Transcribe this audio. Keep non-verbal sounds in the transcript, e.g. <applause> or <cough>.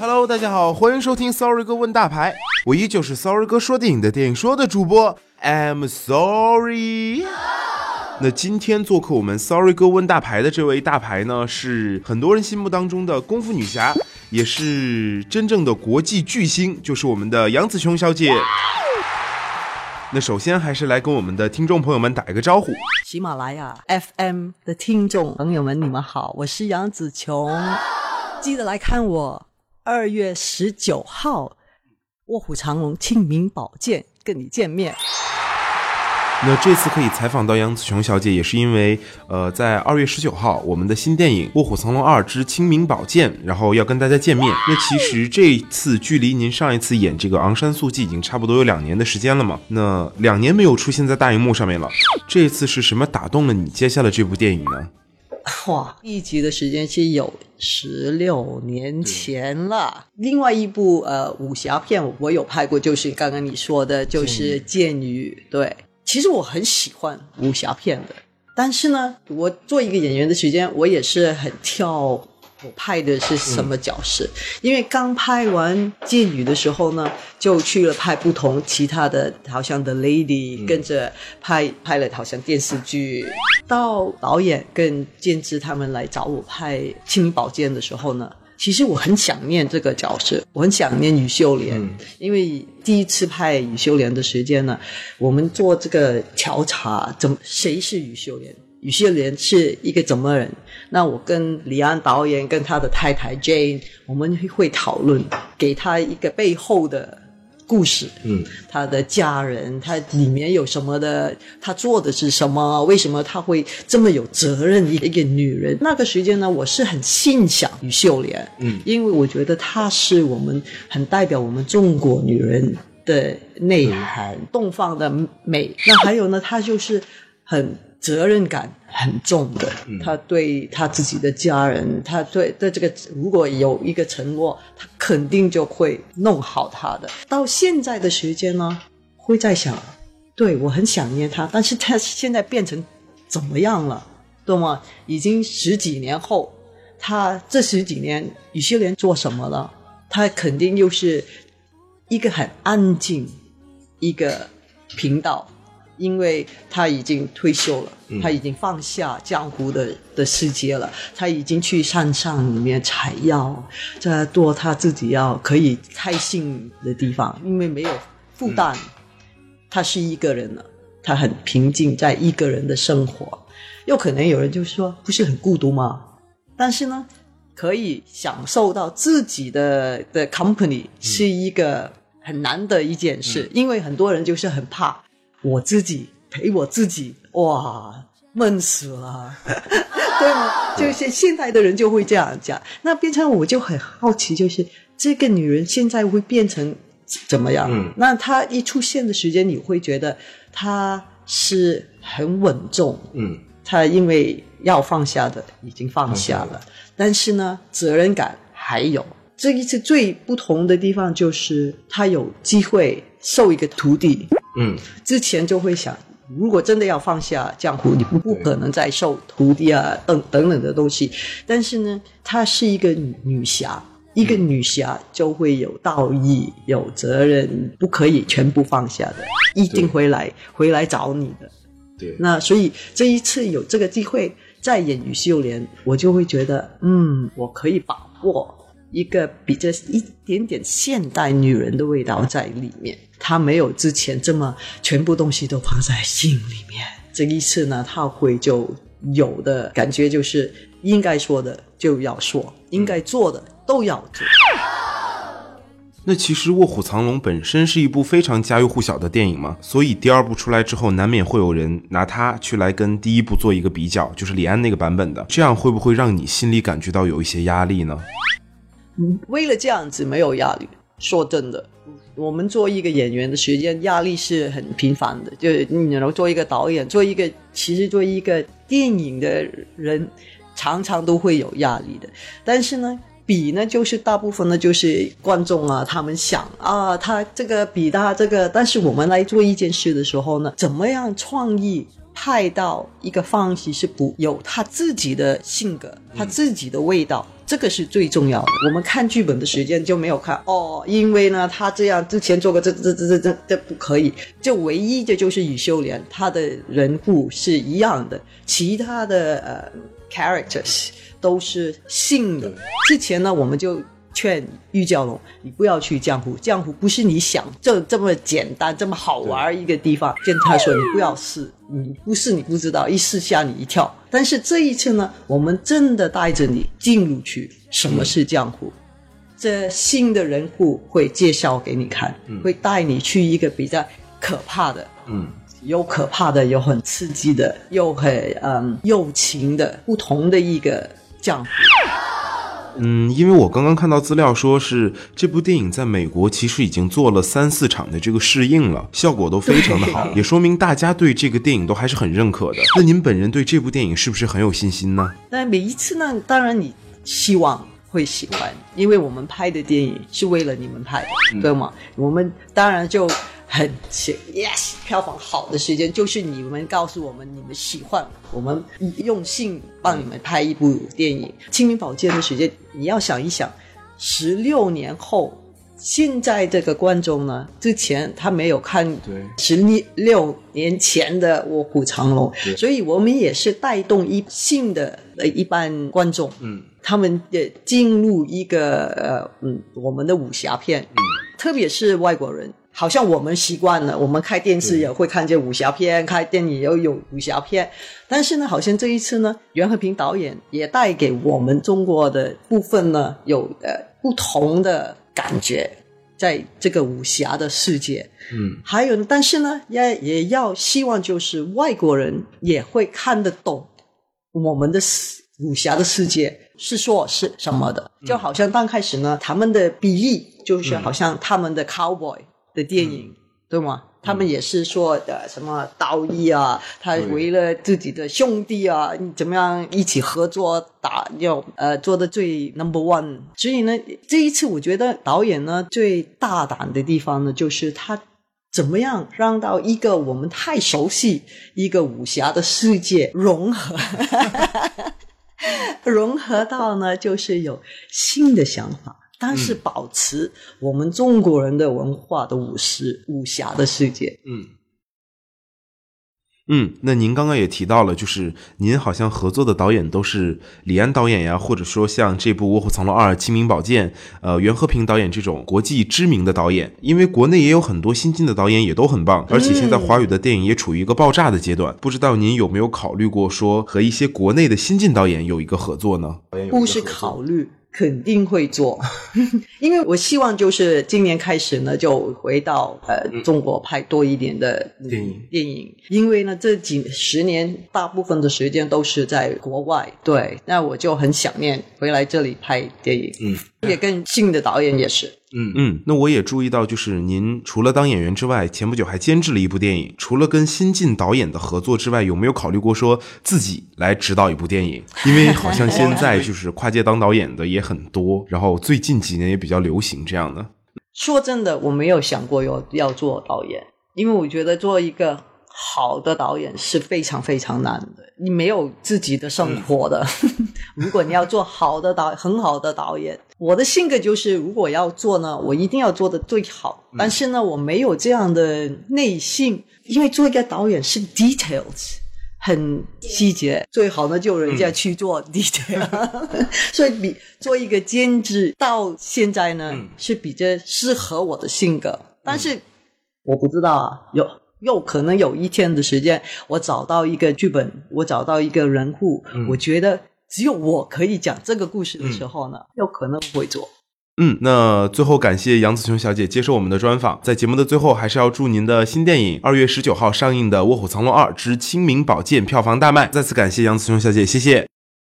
Hello，大家好，欢迎收听 Sorry 哥问大牌，我依旧是 Sorry 哥说电影的电影说的主播，I'm sorry。那今天做客我们 Sorry 哥问大牌的这位大牌呢，是很多人心目当中的功夫女侠，也是真正的国际巨星，就是我们的杨紫琼小姐。那首先还是来跟我们的听众朋友们打一个招呼。喜马拉雅 FM 的听众朋友们，你们好，我是杨紫琼，记得来看我二月十九号《卧虎藏龙》清明宝剑跟你见面。那这次可以采访到杨紫琼小姐，也是因为，呃，在二月十九号，我们的新电影《卧虎藏龙二之清明宝剑》，然后要跟大家见面。那其实这次距离您上一次演这个昂山素季已经差不多有两年的时间了嘛？那两年没有出现在大荧幕上面了，这次是什么打动了你接下了这部电影呢？<laughs> 哇，一集的时间是有十六年前了。另外一部呃武侠片我有拍过，就是刚刚你说的，就是《剑雨》对。其实我很喜欢武侠片的，但是呢，我做一个演员的时间，我也是很挑，我拍的是什么角色。因为刚拍完《剑雨》的时候呢，就去了拍不同其他的，好像《The Lady》，跟着拍拍了好像电视剧。到导演跟监制他们来找我拍《清明宝剑》的时候呢。其实我很想念这个角色，我很想念于秀莲，因为第一次拍于秀莲的时间呢，我们做这个调查，怎么谁是于秀莲？于秀莲是一个怎么人？那我跟李安导演跟他的太太 Jane，我们会讨论，给他一个背后的。故事，嗯，他的家人，他里面有什么的？他做的是什么？为什么他会这么有责任？一个女人，那个时间呢，我是很欣赏于秀莲，嗯，因为我觉得她是我们很代表我们中国女人的内涵，东方的美。那还有呢，她就是很。责任感很重的，他对他自己的家人，他对对这个如果有一个承诺，他肯定就会弄好他的。到现在的时间呢，会在想，对我很想念他，但是他现在变成怎么样了，懂吗？已经十几年后，他这十几年有些人做什么了？他肯定又是一个很安静一个频道。因为他已经退休了，他已经放下江湖的的世界了，他已经去山上里面采药，在做他自己要可以开心的地方，因为没有负担，他是一个人了，他很平静，在一个人的生活。又可能有人就说，不是很孤独吗？但是呢，可以享受到自己的的 company 是一个很难的一件事，因为很多人就是很怕。我自己陪我自己，哇，闷死了，<laughs> 对吗？就是现代的人就会这样讲。那变成我就很好奇，就是这个女人现在会变成怎么样？那她一出现的时间，你会觉得她是很稳重。嗯，她因为要放下的已经放下了，但是呢，责任感还有。这一次最不同的地方就是她有机会收一个徒弟。嗯，之前就会想，如果真的要放下江湖，你不不可能再受徒弟啊等等等的东西。但是呢，她是一个女侠，一个女侠就会有道义、有责任，不可以全部放下的，一定回来回来找你的。对，那所以这一次有这个机会再演于秀莲，我就会觉得，嗯，我可以把握。一个比较一点点现代女人的味道在里面，她没有之前这么全部东西都放在心里面。这一次呢，她会就有的感觉就是应该说的就要说，应该做的都要做。那其实《卧虎藏龙》本身是一部非常家喻户晓的电影嘛，所以第二部出来之后，难免会有人拿它去来跟第一部做一个比较，就是李安那个版本的，这样会不会让你心里感觉到有一些压力呢？为了这样子没有压力，说真的，我们做一个演员的时间压力是很频繁的。就你能做一个导演，做一个其实做一个电影的人，常常都会有压力的。但是呢，比呢就是大部分呢就是观众啊，他们想啊，他这个比他这个，但是我们来做一件事的时候呢，怎么样创意派到一个方式是不有他自己的性格，他自己的味道。这个是最重要的。我们看剧本的时间就没有看哦，因为呢，他这样之前做过这这这这这这不可以。就唯一的就是宇秀莲，他的人物是一样的，其他的呃 characters 都是性的。之前呢，我们就。劝玉娇龙，你不要去江湖，江湖不是你想这这么简单、这么好玩一个地方。跟他说，你不要试，你不试你不知道，一试吓你一跳。但是这一次呢，我们真的带着你进入去，什么是江湖？这新的人物会介绍给你看，会带你去一个比较可怕的，嗯，有可怕的，有很刺激的，又很嗯友情的，不同的一个江湖。嗯，因为我刚刚看到资料，说是这部电影在美国其实已经做了三四场的这个试映了，效果都非常的好，也说明大家对这个电影都还是很认可的。那您本人对这部电影是不是很有信心呢？那每一次呢，当然你希望会喜欢，因为我们拍的电影是为了你们拍的，对吗？我们当然就。很切，yes，票房好的时间就是你们告诉我们你们喜欢，我们用心帮你们拍一部电影《清明宝剑》的时间，你要想一想，十六年后，现在这个观众呢，之前他没有看十六年前的《卧虎藏龙》，所以我们也是带动一新的呃一般观众，嗯，他们也进入一个呃嗯我们的武侠片，嗯，特别是外国人。好像我们习惯了，我们开电视也会看见武侠片，开电影也有武侠片。但是呢，好像这一次呢，袁和平导演也带给我们中国的部分呢，有呃不同的感觉，在这个武侠的世界。嗯，还有，但是呢，也也要希望就是外国人也会看得懂我们的武侠的世界是说是什么的。就好像刚开始呢，他们的比例就是好像他们的 cowboy。的电影对吗？他们也是说的什么道义啊，他为了自己的兄弟啊，怎么样一起合作打要呃做的最 number one。所以呢，这一次我觉得导演呢最大胆的地方呢，就是他怎么样让到一个我们太熟悉一个武侠的世界融合，<laughs> 融合到呢就是有新的想法。但是保持我们中国人的文化的武士武侠的世界。嗯嗯，那您刚刚也提到了，就是您好像合作的导演都是李安导演呀，或者说像这部《卧虎藏龙二》《清明宝剑》呃袁和平导演这种国际知名的导演。因为国内也有很多新晋的导演也都很棒，而且现在华语的电影也处于一个爆炸的阶段。不知道您有没有考虑过说和一些国内的新晋导演有一个合作呢？不是考虑。肯定会做，<laughs> 因为我希望就是今年开始呢，就回到呃中国拍多一点的电影。电影，因为呢这几十年大部分的时间都是在国外，对，那我就很想念回来这里拍电影，嗯，也跟新的导演也是。嗯嗯，那我也注意到，就是您除了当演员之外，前不久还监制了一部电影。除了跟新晋导演的合作之外，有没有考虑过说自己来指导一部电影？因为好像现在 <laughs> 就是跨界当导演的也很多，然后最近几年也比较流行这样的。说真的，我没有想过要要做导演，因为我觉得做一个。好的导演是非常非常难的，你没有自己的生活的。<laughs> 如果你要做好的导，很好的导演，我的性格就是，如果要做呢，我一定要做的最好。但是呢，我没有这样的内心，因为做一个导演是 details，很细节，最好呢就人家去做 detail。<laughs> <laughs> 所以比做一个兼职到现在呢是比较适合我的性格，但是我不知道啊，有。又可能有一天的时间，我找到一个剧本，我找到一个人物，我觉得只有我可以讲这个故事的时候呢，有可能会做。嗯，那最后感谢杨子琼小姐接受我们的专访。在节目的最后，还是要祝您的新电影二月十九号上映的《卧虎藏龙二之清明宝剑》票房大卖。再次感谢杨子琼小姐，谢谢。